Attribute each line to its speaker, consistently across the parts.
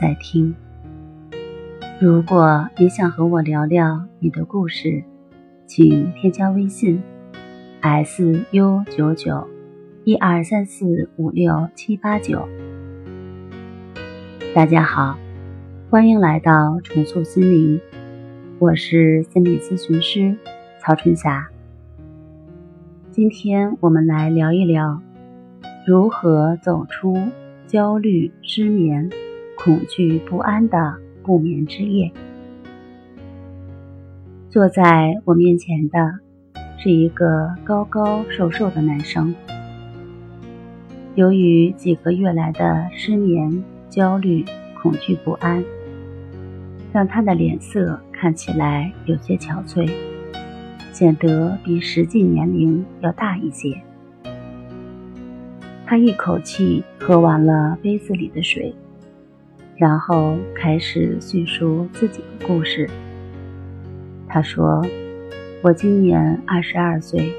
Speaker 1: 在听。如果你想和我聊聊你的故事，请添加微信 s u 九九一二三四五六七八九。大家好，欢迎来到重塑心灵，我是心理咨询师曹春霞。今天我们来聊一聊如何走出焦虑、失眠。恐惧不安的不眠之夜。坐在我面前的是一个高高瘦瘦的男生。由于几个月来的失眠、焦虑、恐惧不安，让他的脸色看起来有些憔悴，显得比实际年龄要大一些。他一口气喝完了杯子里的水。然后开始叙述自己的故事。他说：“我今年二十二岁，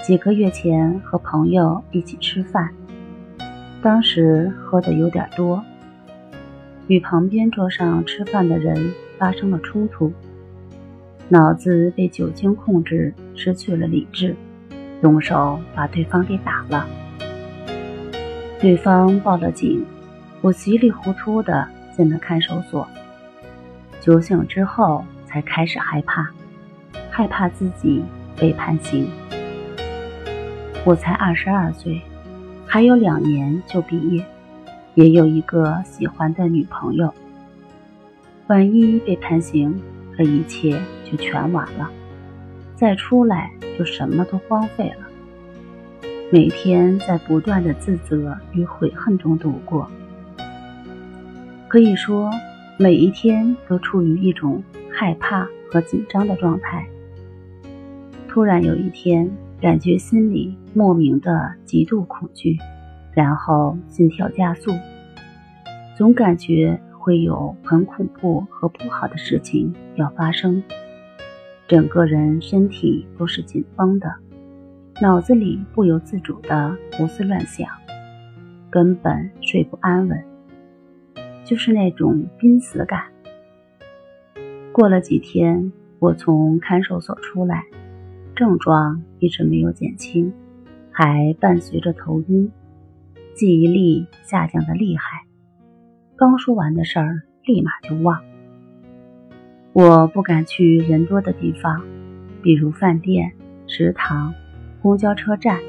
Speaker 1: 几个月前和朋友一起吃饭，当时喝的有点多，与旁边桌上吃饭的人发生了冲突，脑子被酒精控制，失去了理智，动手把对方给打了。对方报了警。”我稀里糊涂的进了看守所，酒醒之后才开始害怕，害怕自己被判刑。我才二十二岁，还有两年就毕业，也有一个喜欢的女朋友。万一被判刑，这一切就全完了，再出来就什么都荒废了。每天在不断的自责与悔恨中度过。可以说，每一天都处于一种害怕和紧张的状态。突然有一天，感觉心里莫名的极度恐惧，然后心跳加速，总感觉会有很恐怖和不好的事情要发生，整个人身体都是紧绷的，脑子里不由自主的胡思乱想，根本睡不安稳。就是那种濒死感。过了几天，我从看守所出来，症状一直没有减轻，还伴随着头晕，记忆力下降的厉害。刚说完的事儿，立马就忘。我不敢去人多的地方，比如饭店、食堂、公交车站，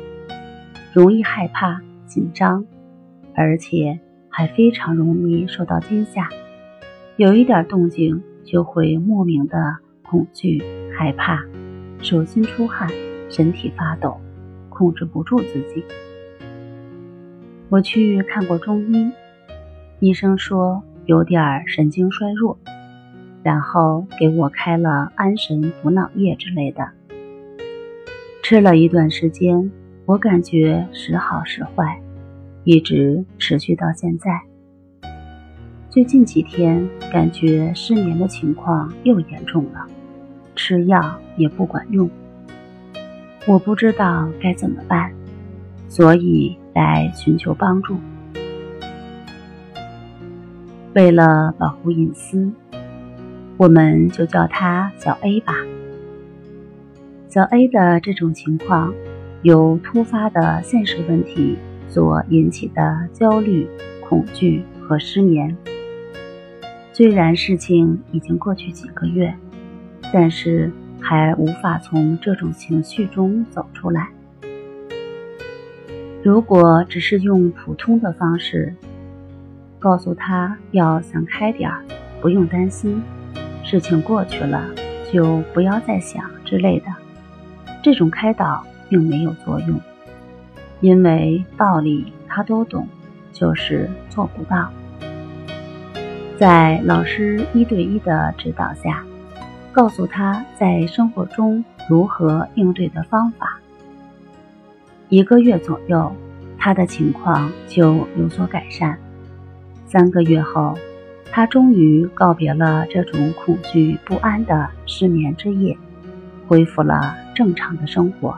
Speaker 1: 容易害怕、紧张，而且。还非常容易受到惊吓，有一点动静就会莫名的恐惧、害怕，手心出汗，身体发抖，控制不住自己。我去看过中医，医生说有点神经衰弱，然后给我开了安神补脑液之类的。吃了一段时间，我感觉时好时坏。一直持续到现在。最近几天感觉失眠的情况又严重了，吃药也不管用。我不知道该怎么办，所以来寻求帮助。为了保护隐私，我们就叫他小 A 吧。小 A 的这种情况，由突发的现实问题。所引起的焦虑、恐惧和失眠。虽然事情已经过去几个月，但是还无法从这种情绪中走出来。如果只是用普通的方式告诉他要想开点儿，不用担心，事情过去了就不要再想之类的，这种开导并没有作用。因为道理他都懂，就是做不到。在老师一对一的指导下，告诉他在生活中如何应对的方法。一个月左右，他的情况就有所改善。三个月后，他终于告别了这种恐惧不安的失眠之夜，恢复了正常的生活。